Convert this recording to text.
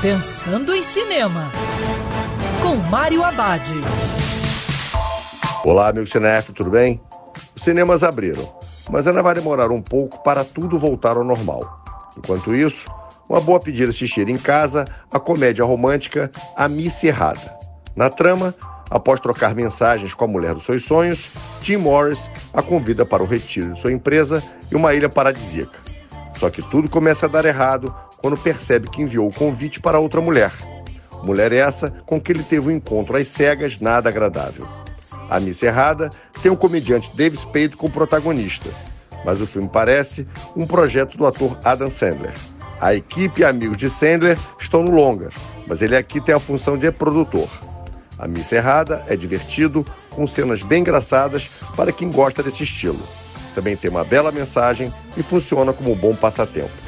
Pensando em Cinema, com Mário Abad. Olá, amigo Cinef, tudo bem? Os cinemas abriram, mas ainda vai demorar um pouco para tudo voltar ao normal. Enquanto isso, uma boa pedida assistir em casa a comédia romântica A Miss Errada. Na trama, após trocar mensagens com a mulher dos seus sonhos, Tim Morris a convida para o retiro de sua empresa e uma ilha paradisíaca. Só que tudo começa a dar errado quando percebe que enviou o convite para outra mulher. Mulher essa com que ele teve um encontro às cegas nada agradável. A Miss Errada tem o comediante Dave Spade como protagonista, mas o filme parece um projeto do ator Adam Sandler. A equipe e amigos de Sandler estão no longa, mas ele aqui tem a função de produtor. A Miss Errada é divertido, com cenas bem engraçadas para quem gosta desse estilo. Também tem uma bela mensagem e funciona como um bom passatempo.